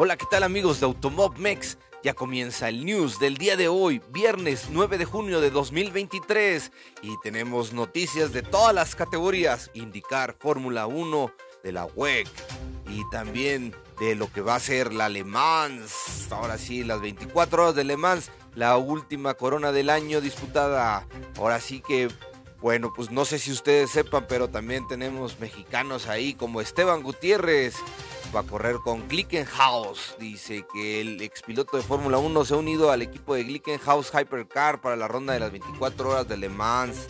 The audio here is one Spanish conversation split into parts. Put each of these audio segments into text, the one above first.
Hola, ¿qué tal amigos de Automob Mex? Ya comienza el news del día de hoy, viernes 9 de junio de 2023, y tenemos noticias de todas las categorías, indicar Fórmula 1 de la WEC y también de lo que va a ser la Le Mans. Ahora sí, las 24 horas de Le Mans, la última corona del año disputada. Ahora sí que bueno, pues no sé si ustedes sepan, pero también tenemos mexicanos ahí como Esteban Gutiérrez, va a correr con Glickenhaus. Dice que el expiloto de Fórmula 1 se ha unido al equipo de Glickenhaus Hypercar para la ronda de las 24 horas de Le Mans.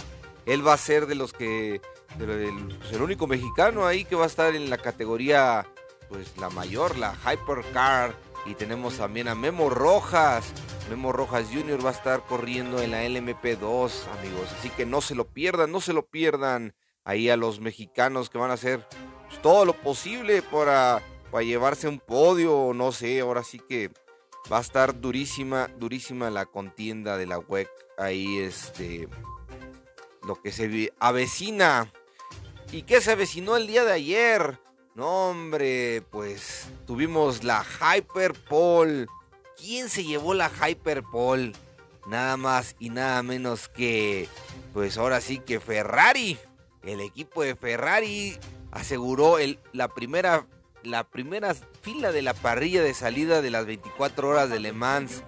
Él va a ser de los que. pues, el único mexicano ahí que va a estar en la categoría, pues la mayor, la Hypercar. Y tenemos también a Memo Rojas. Memo Rojas Jr. va a estar corriendo en la LMP2, amigos. Así que no se lo pierdan, no se lo pierdan. Ahí a los mexicanos que van a hacer todo lo posible para, para llevarse un podio, no sé, ahora sí que va a estar durísima, durísima la contienda de la WEC. Ahí este, lo que se avecina. ¿Y qué se avecinó el día de ayer? No, hombre, pues tuvimos la Hyperpole. ¿Quién se llevó la Hyperpole? Nada más y nada menos que, pues ahora sí que Ferrari. El equipo de Ferrari aseguró el, la, primera, la primera fila de la parrilla de salida de las 24 horas de Le Mans,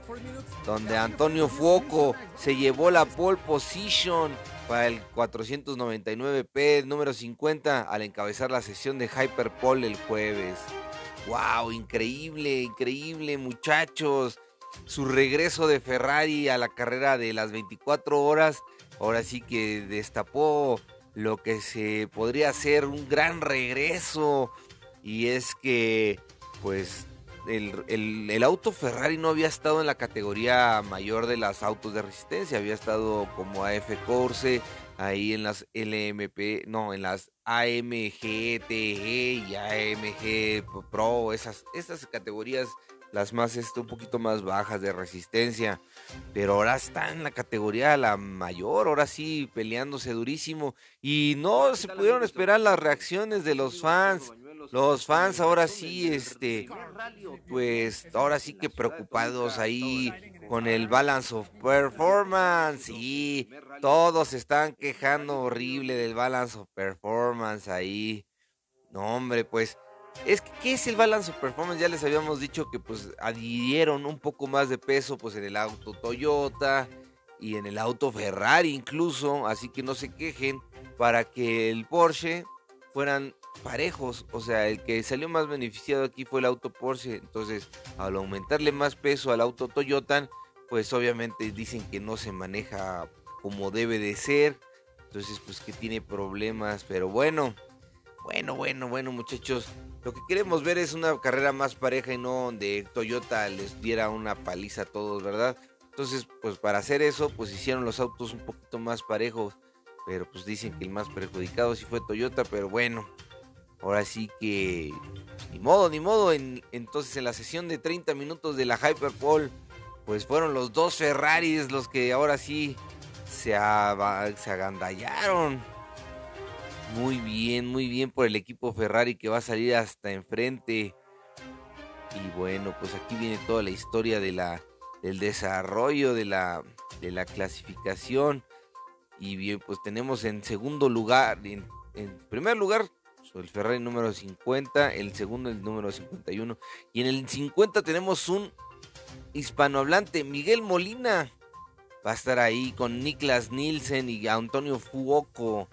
donde Antonio Fuoco se llevó la pole position para el 499P número 50 al encabezar la sesión de Hyperpole el jueves. ¡Wow! Increíble, increíble muchachos. Su regreso de Ferrari a la carrera de las 24 horas, ahora sí que destapó lo que se podría hacer un gran regreso. Y es que, pues, el, auto Ferrari no había estado en la categoría mayor de las autos de resistencia, había estado como AF Corse, ahí en las LMP, no, en las AMG, TG y AMG Pro, esas, esas categorías las más este, un poquito más bajas de resistencia. Pero ahora está en la categoría la mayor, ahora sí peleándose durísimo. Y no se pudieron esperar las reacciones de los fans. Los fans ahora sí, este, pues ahora sí que preocupados ahí con el balance of performance. Y todos están quejando horrible del balance of performance ahí. No, hombre, pues es que, ¿qué es el balance of performance? Ya les habíamos dicho que pues adhirieron un poco más de peso pues en el auto Toyota y en el auto Ferrari incluso, así que no se quejen para que el Porsche fueran parejos, o sea, el que salió más beneficiado aquí fue el auto Porsche, entonces al aumentarle más peso al auto Toyota, pues obviamente dicen que no se maneja como debe de ser, entonces pues que tiene problemas, pero bueno, bueno, bueno, bueno muchachos, lo que queremos ver es una carrera más pareja y no donde Toyota les diera una paliza a todos, ¿verdad? Entonces, pues para hacer eso, pues hicieron los autos un poquito más parejos. Pero pues dicen que el más perjudicado sí fue Toyota, pero bueno. Ahora sí que... Ni modo, ni modo. entonces en la sesión de 30 minutos de la Hyperpole, pues fueron los dos Ferraris los que ahora sí se, se agandallaron. Muy bien, muy bien por el equipo Ferrari que va a salir hasta enfrente. Y bueno, pues aquí viene toda la historia de la, del desarrollo de la, de la clasificación. Y bien, pues tenemos en segundo lugar, en, primer lugar, el Ferrari número 50, el segundo el número 51. Y en el 50 tenemos un hispanohablante, Miguel Molina. Va a estar ahí con Niklas Nielsen y Antonio Fuoco.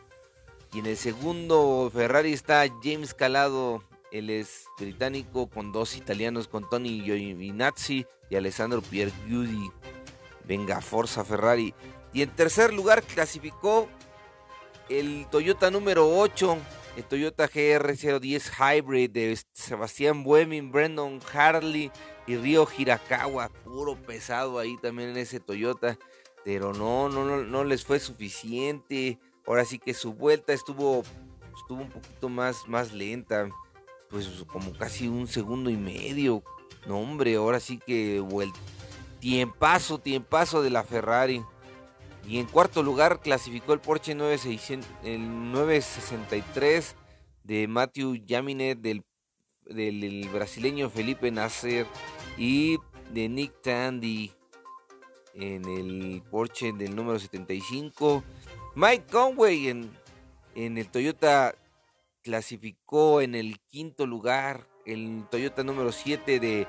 Y en el segundo Ferrari está James Calado, él es británico, con dos italianos, con Tony Giovinazzi y Alessandro Pierguidi. Venga, Forza Ferrari. Y en tercer lugar clasificó el Toyota número 8, el Toyota GR010 Hybrid de Sebastián Buemin, Brandon Harley y Río Hirakawa. Puro pesado ahí también en ese Toyota. Pero no, no, no, no les fue suficiente. Ahora sí que su vuelta estuvo, estuvo un poquito más, más lenta, pues como casi un segundo y medio. No, hombre, ahora sí que vuelta. Tiempazo, tiempazo de la Ferrari. Y en cuarto lugar clasificó el Porsche 963 de Matthew Jaminet del del brasileño Felipe Nasser y de Nick Tandy en el Porsche del número 75. Mike Conway en, en el Toyota clasificó en el quinto lugar. El Toyota número 7 de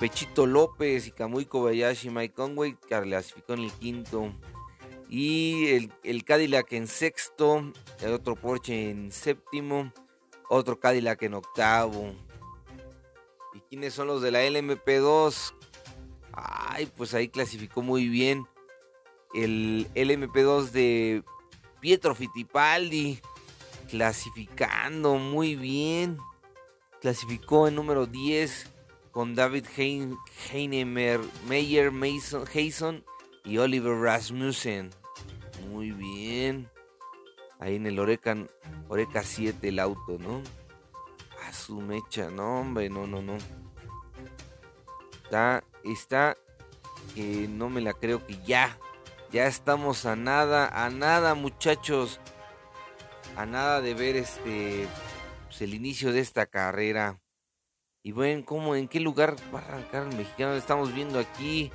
Pechito López y Kamui Kobayashi. Mike Conway clasificó en el quinto. Y el, el Cadillac en sexto. El otro Porsche en séptimo. Otro Cadillac en octavo. ¿Y quiénes son los de la LMP2? Ay, pues ahí clasificó muy bien el LMP2 de Pietro Fittipaldi. Clasificando muy bien. Clasificó en número 10 con David Heinemer, Meyer Mason, Hayson y Oliver Rasmussen. Muy bien. Ahí en el Oreca, Oreca 7 el auto, ¿no? A su mecha, no, hombre, no, no, no. Está, está, que no me la creo que ya, ya estamos a nada, a nada muchachos, a nada de ver este, pues, el inicio de esta carrera. Y bueno, ¿cómo, en qué lugar va a arrancar el mexicano? Estamos viendo aquí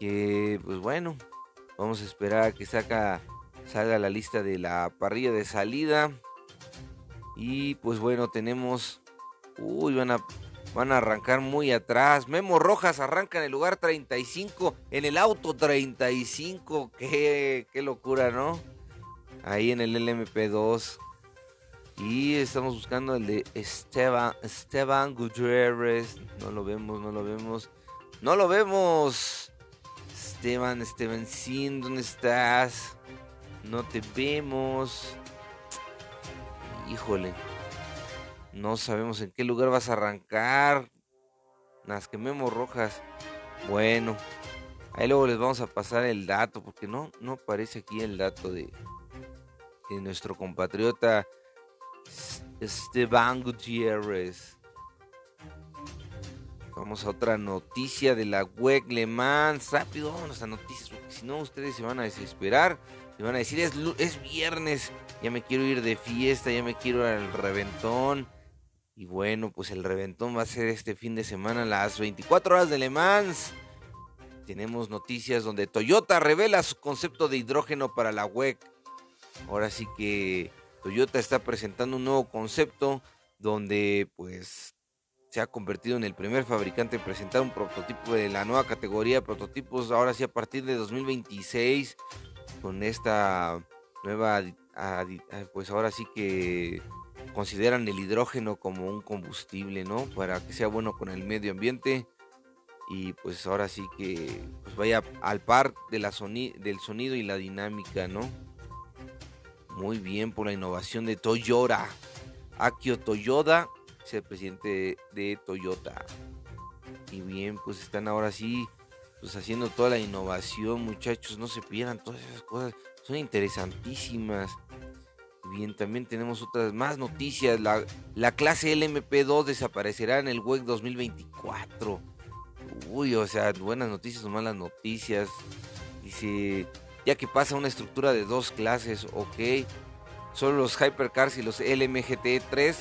que, pues bueno, vamos a esperar a que saca, salga la lista de la parrilla de salida. Y pues bueno, tenemos, uy, van a Van a arrancar muy atrás. Memo Rojas arranca en el lugar 35. En el auto 35. Qué, qué locura, ¿no? Ahí en el LMP2. Y estamos buscando el de Esteban, Esteban Gutiérrez. No lo vemos, no lo vemos. No lo vemos. Esteban, Esteban ¿dónde estás? No te vemos. Híjole. No sabemos en qué lugar vas a arrancar. Las que Memo Rojas. Bueno, ahí luego les vamos a pasar el dato, porque no, no aparece aquí el dato de, de nuestro compatriota Esteban Gutiérrez. Vamos a otra noticia de la WEC Le Mans. Rápido, vámonos a noticias, porque si no ustedes se van a desesperar. Se van a decir, es, es viernes, ya me quiero ir de fiesta, ya me quiero ir al reventón. Y bueno, pues el reventón va a ser este fin de semana las 24 horas de Le Mans. Tenemos noticias donde Toyota revela su concepto de hidrógeno para la WEC. Ahora sí que Toyota está presentando un nuevo concepto donde pues se ha convertido en el primer fabricante en presentar un prototipo de la nueva categoría de prototipos ahora sí a partir de 2026 con esta nueva pues ahora sí que consideran el hidrógeno como un combustible, ¿no? Para que sea bueno con el medio ambiente y pues ahora sí que pues vaya al par del sonido y la dinámica, ¿no? Muy bien por la innovación de Toyota. Akio Toyoda es el presidente de Toyota. Y bien, pues están ahora sí pues haciendo toda la innovación, muchachos, no se pierdan todas esas cosas, son interesantísimas. Bien, también tenemos otras más noticias. La, la clase LMP2 desaparecerá en el WEC 2024. Uy, o sea, buenas noticias o malas noticias. Dice, ya que pasa una estructura de dos clases, ok. Solo los Hypercars y los LMGT3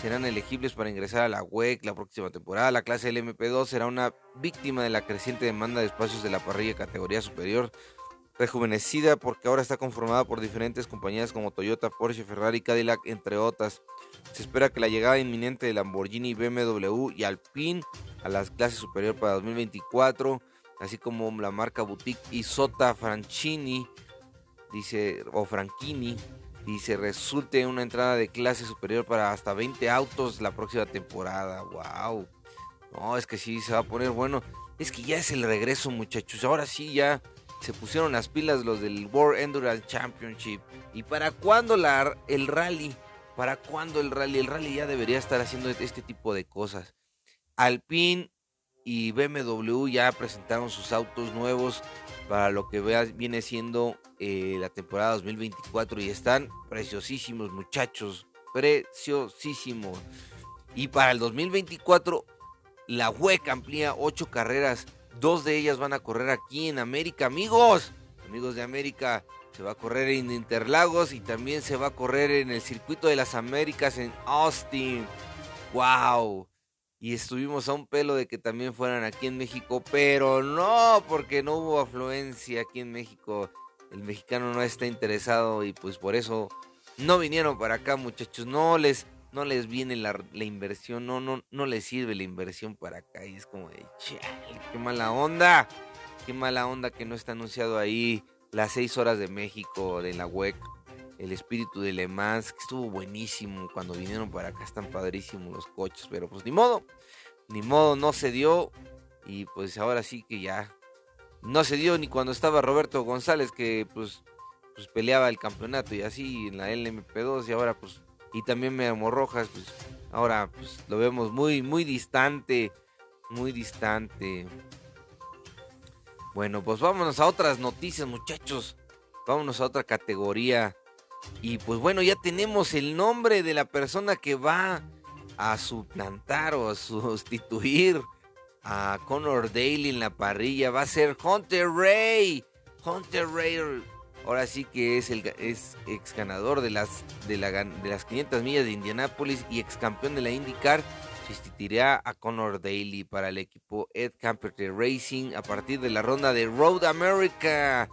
serán elegibles para ingresar a la WEC la próxima temporada. La clase LMP2 será una víctima de la creciente demanda de espacios de la parrilla categoría superior rejuvenecida porque ahora está conformada por diferentes compañías como Toyota, Porsche, Ferrari, Cadillac, entre otras. Se espera que la llegada inminente de Lamborghini, BMW y Alpine a las clases superior para 2024, así como la marca boutique Isota Franchini, dice, o Franchini, dice, resulte una entrada de clase superior para hasta 20 autos la próxima temporada. ¡Wow! No, es que sí, se va a poner bueno. Es que ya es el regreso, muchachos. Ahora sí, ya se pusieron las pilas los del World Endurance Championship. ¿Y para cuándo el rally? ¿Para cuándo el rally? El rally ya debería estar haciendo este tipo de cosas. Alpine y BMW ya presentaron sus autos nuevos para lo que viene siendo eh, la temporada 2024 y están preciosísimos muchachos, preciosísimos. Y para el 2024 la WEC amplía 8 carreras Dos de ellas van a correr aquí en América, amigos. Amigos de América, se va a correr en Interlagos y también se va a correr en el Circuito de las Américas en Austin. ¡Wow! y estuvimos a un pelo de que también fueran aquí en México, pero no, porque no hubo afluencia aquí en México. El mexicano no está interesado y pues por eso no vinieron para acá, muchachos. No les, no les viene la, inversión, no, no, no les sirve la inversión para acá. Y es como de, qué mala onda, qué mala onda que no está anunciado ahí las seis horas de México de la WEC el espíritu de Le Mans, que estuvo buenísimo cuando vinieron para acá, están padrísimos los coches, pero pues ni modo, ni modo, no se dio. Y pues ahora sí que ya no se dio ni cuando estaba Roberto González, que pues, pues peleaba el campeonato y así en la LMP2 y ahora pues, y también Memo Rojas, pues ahora pues lo vemos muy, muy distante, muy distante. Bueno, pues vámonos a otras noticias muchachos, vámonos a otra categoría. Y pues bueno, ya tenemos el nombre de la persona que va a suplantar o a sustituir a Conor Daly en la parrilla. Va a ser Hunter Ray. Hunter Ray ahora sí que es el ex ganador de las, de, las 500 millas de Indianápolis y ex campeón de la IndyCar. Sustituirá a Conor Daly para el equipo Ed Camper Racing a partir de la ronda de Road America.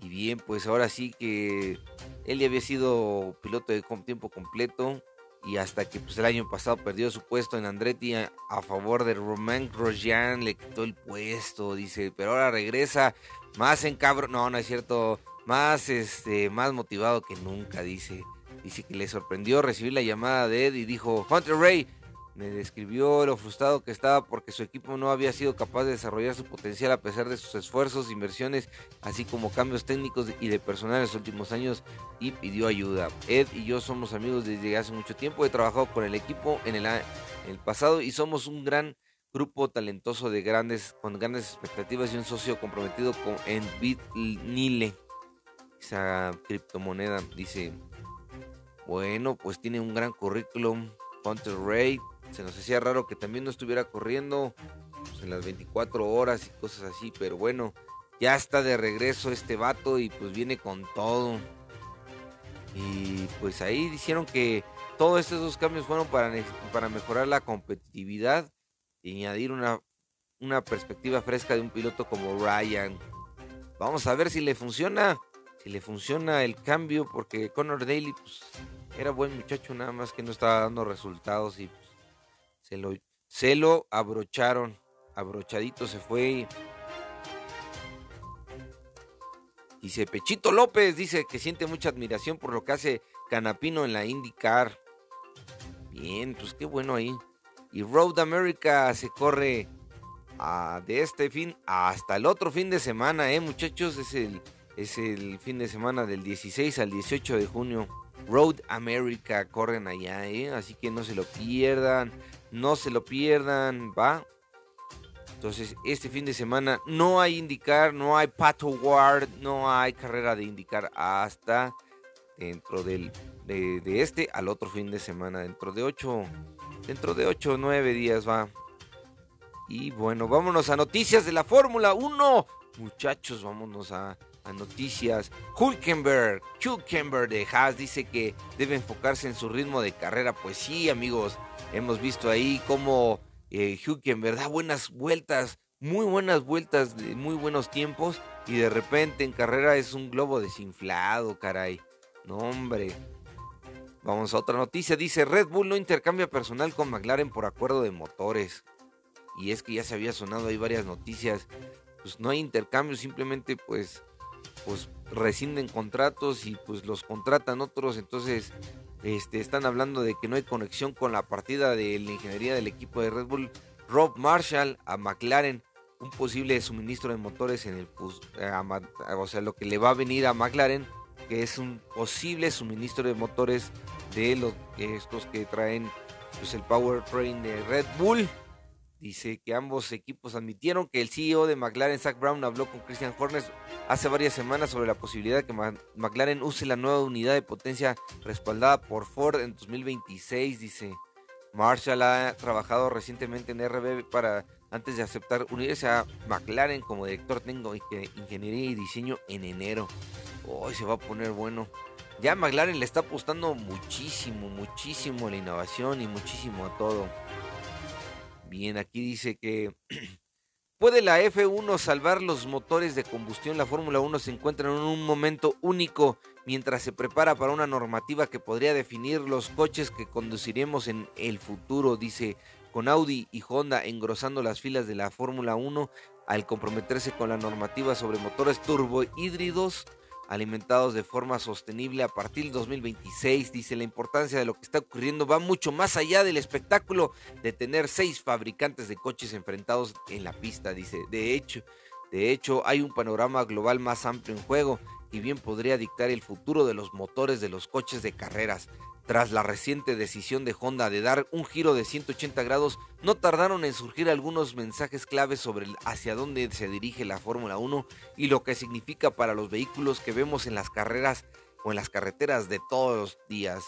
Y bien, pues ahora sí que él ya había sido piloto de tiempo completo y hasta que pues el año pasado perdió su puesto en Andretti a, favor de Romain Grosjean, le quitó el puesto, dice, pero ahora regresa más en no, no es cierto, más este, más motivado que nunca, dice. Dice que le sorprendió recibir la llamada de Ed y dijo, Hunter Ray, me describió lo frustrado que estaba porque su equipo no había sido capaz de desarrollar su potencial a pesar de sus esfuerzos, inversiones, así como cambios técnicos y de personal en los últimos años y pidió ayuda. Ed y yo somos amigos desde hace mucho tiempo, he trabajado con el equipo en el, el pasado y somos un gran grupo talentoso de grandes, con grandes expectativas y un socio comprometido con, en Bitnile, esa criptomoneda. Dice, bueno, pues tiene un gran currículum. Hunter Ray, se nos hacía raro que también no estuviera corriendo pues, en las 24 horas y cosas así, pero bueno, ya está de regreso este vato y pues viene con todo. Y pues ahí dijeron que todos estos cambios fueron para, para mejorar la competitividad y añadir una, una perspectiva fresca de un piloto como Ryan. Vamos a ver si le funciona, si le funciona el cambio, porque Connor Daly pues, era buen muchacho, nada más que no estaba dando resultados y se lo, abrocharon. Abrochadito se fue. Dice Pechito López, dice que siente mucha admiración por lo que hace Canapino en la IndyCar. Bien, pues qué bueno ahí. Y Road America se corre ah, de este fin hasta el otro fin de semana, ¿eh, muchachos? Es el, es el fin de semana del 16 al 18 de junio. Road America corren allá, ¿eh? Así que no se lo pierdan. No se lo pierdan, ¿va? Entonces, este fin de semana no hay indicar, no hay Pato Ward, no hay carrera de indicar hasta dentro del, de, este al otro fin de semana, dentro de 8, dentro de 8 o 9 días va. Y bueno, vámonos a noticias de la Fórmula 1. Muchachos, vámonos a, a noticias. Hulkenberg, Hulkenberg de Haas dice que debe enfocarse en su ritmo de carrera. Pues sí, amigos, Hemos visto ahí cómo eh, verdad buenas vueltas, muy buenas vueltas, muy buenos tiempos. Y de repente en carrera es un globo desinflado, caray. No, hombre. Vamos a otra noticia. Dice, Red Bull no intercambia personal con McLaren por acuerdo de motores. Y es que ya se había sonado ahí varias noticias. Pues no hay intercambio, simplemente pues, pues rescinden contratos y pues los contratan otros. Entonces este, están hablando de que no hay conexión con la partida de la ingeniería del equipo de Red Bull. Rob Marshall a McLaren, un posible suministro de motores en el, eh, o sea, lo que le va a venir a McLaren, que es un posible suministro de motores de los estos que traen pues, el powertrain de Red Bull. Dice que ambos equipos admitieron que el CEO de McLaren, Zach Brown, habló con Christian Horner hace varias semanas sobre la posibilidad de que McLaren use la nueva unidad de potencia respaldada por Ford en 2026. Dice, Marshall ha trabajado recientemente en RB para antes de aceptar unirse a McLaren como director de ingeniería y diseño en enero. Hoy se va a poner bueno. Ya McLaren le está apostando muchísimo, muchísimo a la innovación y muchísimo a todo. Bien, aquí dice que ¿Puede la F1 salvar los motores de combustión? La Fórmula 1 se encuentra en un momento único mientras se prepara para una normativa que podría definir los coches que conduciremos en el futuro, dice, con Audi y Honda engrosando las filas de la Fórmula 1 al comprometerse con la normativa sobre motores turbohídridos alimentados de forma sostenible a partir del 2026. Dice la importancia de lo que está ocurriendo va mucho más allá del espectáculo de tener seis fabricantes de coches enfrentados en la pista. Dice, de hecho, de hecho hay un panorama global más amplio en juego y bien podría dictar el futuro de los motores de los coches de carreras. Tras la reciente decisión de Honda de dar un giro de 180 grados, no tardaron en surgir algunos mensajes claves sobre hacia dónde se dirige la Fórmula 1 y lo que significa para los vehículos que vemos en las carreras o en las carreteras de todos los días.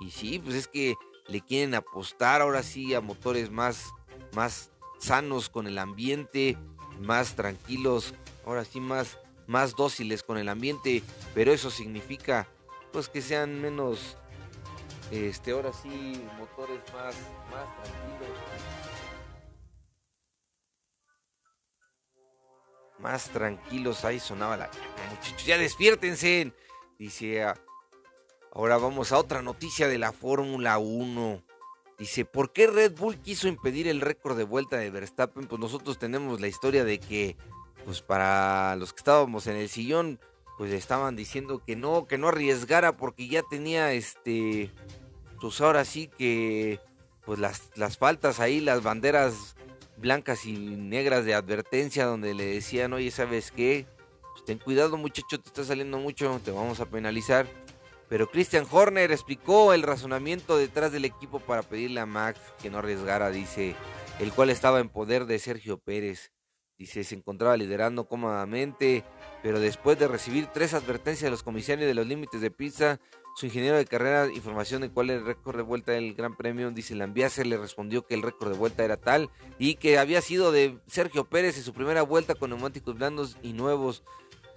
Y sí, pues es que le quieren apostar ahora sí a motores más, más sanos con el ambiente, más tranquilos, ahora sí más, más dóciles con el ambiente, pero eso significa pues que sean menos este, ahora sí, motores más, más tranquilos. Más tranquilos, ahí sonaba la... Muchachos, ya despiértense. Dice, ah, ahora vamos a otra noticia de la Fórmula 1. Dice, ¿por qué Red Bull quiso impedir el récord de vuelta de Verstappen? Pues nosotros tenemos la historia de que, pues para los que estábamos en el sillón, pues estaban diciendo que no, que no arriesgara porque ya tenía este, pues ahora sí que, pues las, las faltas ahí, las banderas blancas y negras de advertencia donde le decían, oye, ¿sabes qué? Pues ten cuidado muchacho, te está saliendo mucho, te vamos a penalizar. Pero Christian Horner explicó el razonamiento detrás del equipo para pedirle a Max que no arriesgara, dice, el cual estaba en poder de Sergio Pérez. Dice, se encontraba liderando cómodamente, pero después de recibir tres advertencias de los comisarios de los límites de pizza, su ingeniero de carrera, información de cuál era el récord de vuelta del Gran Premio, dice Lambiase, le respondió que el récord de vuelta era tal y que había sido de Sergio Pérez en su primera vuelta con neumáticos blandos y nuevos,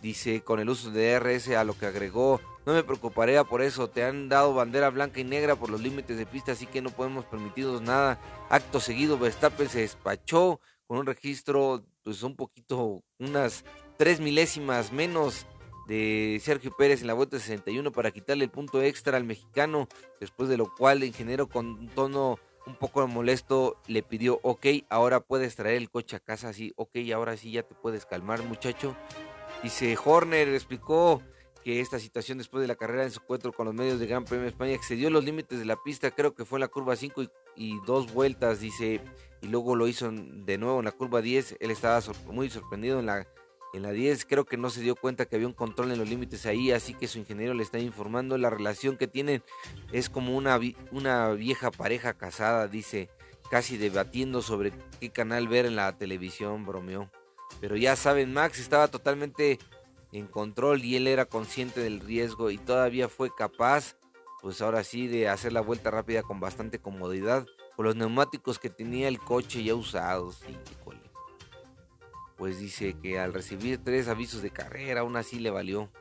dice, con el uso de DRS, a lo que agregó, no me preocuparía por eso, te han dado bandera blanca y negra por los límites de pista, así que no podemos permitirnos nada. Acto seguido, Verstappen se despachó con un registro pues un poquito, unas tres milésimas menos de Sergio Pérez en la vuelta 61 para quitarle el punto extra al mexicano, después de lo cual el ingeniero con un tono un poco molesto le pidió, ok, ahora puedes traer el coche a casa, así, ok, ahora sí ya te puedes calmar muchacho. Dice Horner, explicó que esta situación después de la carrera en su encuentro con los medios de Gran Premio de España excedió los límites de la pista, creo que fue en la curva 5 y, y dos vueltas, dice, y luego lo hizo de nuevo en la curva 10. Él estaba muy sorprendido en la, en la 10. Creo que no se dio cuenta que había un control en los límites ahí, así que su ingeniero le está informando. La relación que tienen es como una, vieja pareja casada, dice, casi debatiendo sobre qué canal ver en la televisión, bromeó. Pero ya saben, Max estaba totalmente en control y él era consciente del riesgo y todavía fue capaz, pues ahora sí, de hacer la vuelta rápida con bastante comodidad los neumáticos que tenía el coche ya usados. Pues dice que al recibir tres avisos de carrera, aún así le valió.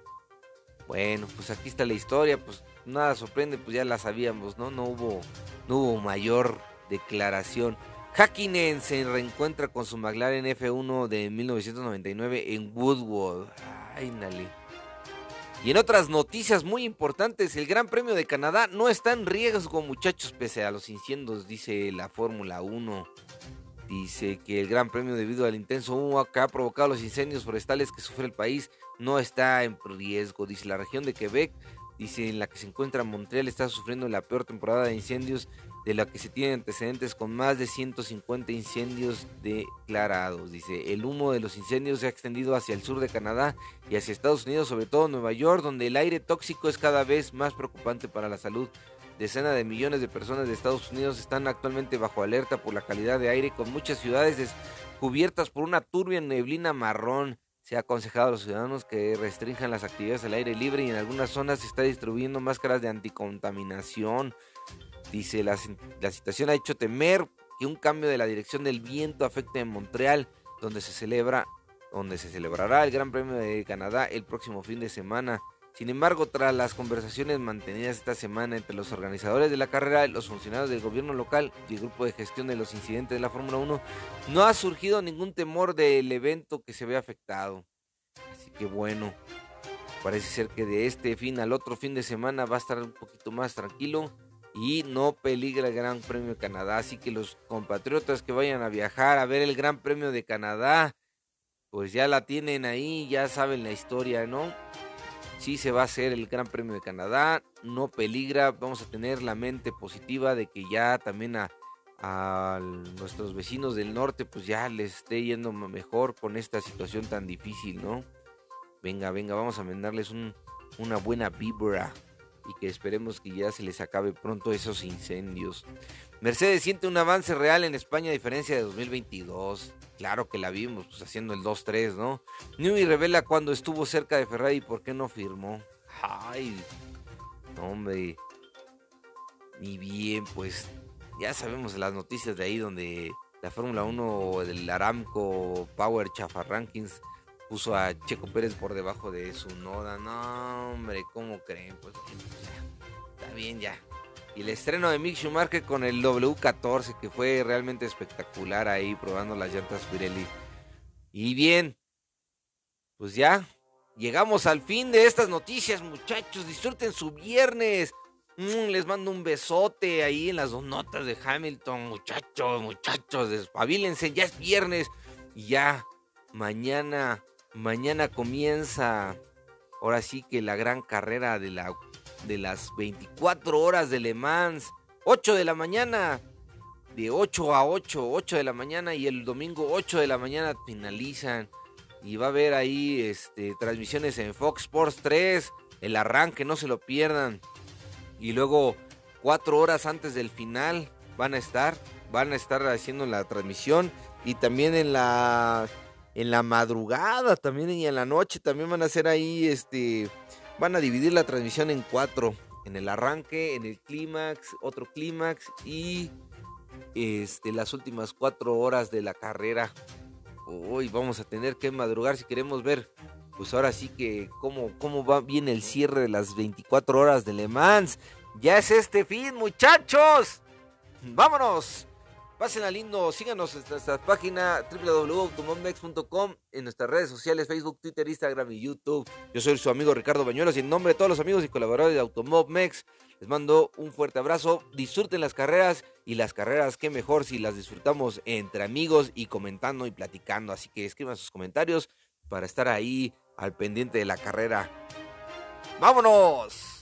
Bueno, pues aquí está la historia, pues nada sorprende, pues ya la sabíamos, ¿no? No hubo, no hubo mayor declaración. Hakkinen se reencuentra con su McLaren F1 de 1999 en Woodward. Ay, nale. Y en otras noticias muy importantes, el Gran Premio de Canadá no está en riesgo, muchachos, pese a los incendios, dice la Fórmula 1. Dice que el Gran Premio, debido al intenso humo que ha provocado los incendios forestales que sufre el país, no está en riesgo. Dice la región de Quebec, dice en la que se encuentra Montreal, está sufriendo la peor temporada de incendios de la que se tienen antecedentes con más de 150 incendios declarados. Dice, el humo de los incendios se ha extendido hacia el sur de Canadá y hacia Estados Unidos, sobre todo Nueva York, donde el aire tóxico es cada vez más preocupante para la salud. Decenas de millones de personas de Estados Unidos están actualmente bajo alerta por la calidad de aire, con muchas ciudades cubiertas por una turbia neblina marrón. Se ha aconsejado a los ciudadanos que restrinjan las actividades al aire libre y en algunas zonas se está distribuyendo máscaras de anticontaminación. Dice, la, la situación ha hecho temer que un cambio de la dirección del viento afecte en Montreal, donde se celebra, donde se celebrará el Gran Premio de Canadá el próximo fin de semana. Sin embargo, tras las conversaciones mantenidas esta semana entre los organizadores de la carrera, los funcionarios del gobierno local y el grupo de gestión de los incidentes de la Fórmula 1, no ha surgido ningún temor del evento que se vea afectado. Así que bueno, parece ser que de este fin al otro fin de semana va a estar un poquito más tranquilo y no peligra el Gran Premio de Canadá. Así que los compatriotas que vayan a viajar a ver el Gran Premio de Canadá, pues ya la tienen ahí, ya saben la historia, ¿no? sí se va a hacer el Gran Premio de Canadá, no peligra, vamos a tener la mente positiva de que ya también a, nuestros vecinos del norte pues ya les esté yendo mejor con esta situación tan difícil, ¿no? Venga, venga, vamos a mandarles una buena vibra y que esperemos que ya se les acabe pronto esos incendios. Mercedes siente un avance real en España a diferencia de 2022. Claro que la vimos pues, haciendo el 2-3, ¿no? Newey revela cuando estuvo cerca de Ferrari y por qué no firmó. Ay, hombre. Y bien, pues ya sabemos las noticias de ahí donde la Fórmula 1 del Aramco Power Chafa Rankings puso a Checo Pérez por debajo de su noda. No, hombre, ¿cómo creen? Pues está bien ya. Y el estreno de Mick Schumacher con el W14, que fue realmente espectacular ahí probando las llantas Pirelli. Y bien, pues ya llegamos al fin de estas noticias, muchachos. Disfruten su viernes. Mm, les mando un besote ahí en las dos notas de Hamilton, muchachos, muchachos, despabilense, ya es viernes y ya mañana Mañana comienza, ahora sí que la gran carrera de, la, de las 24 horas de Le Mans. 8 de la mañana, de 8 a 8, 8 de la mañana y el domingo 8 de la mañana finalizan. Y va a haber ahí este, transmisiones en Fox Sports 3, el arranque, no se lo pierdan. Y luego, 4 horas antes del final, van a estar, van a estar haciendo la transmisión. Y también en la en la madrugada también y en la noche también van a hacer ahí, este, van a dividir la transmisión en cuatro, en el arranque, en el clímax, otro clímax y este, las últimas cuatro horas de la carrera. Hoy vamos a tener que madrugar si queremos ver, pues ahora sí que cómo, cómo va bien el cierre de las 24 horas de Le Mans. Ya es este fin, muchachos. Vámonos. Pásenla lindo, síganos en nuestra página www.automobmex.com, en nuestras redes sociales, Facebook, Twitter, Instagram y YouTube. Yo soy su amigo Ricardo Bañuelos y en nombre de todos los amigos y colaboradores de Automobmex, les mando un fuerte abrazo. Disfruten las carreras y las carreras, qué mejor si las disfrutamos entre amigos y comentando y platicando. Así que escriban sus comentarios para estar ahí al pendiente de la carrera. ¡Vámonos!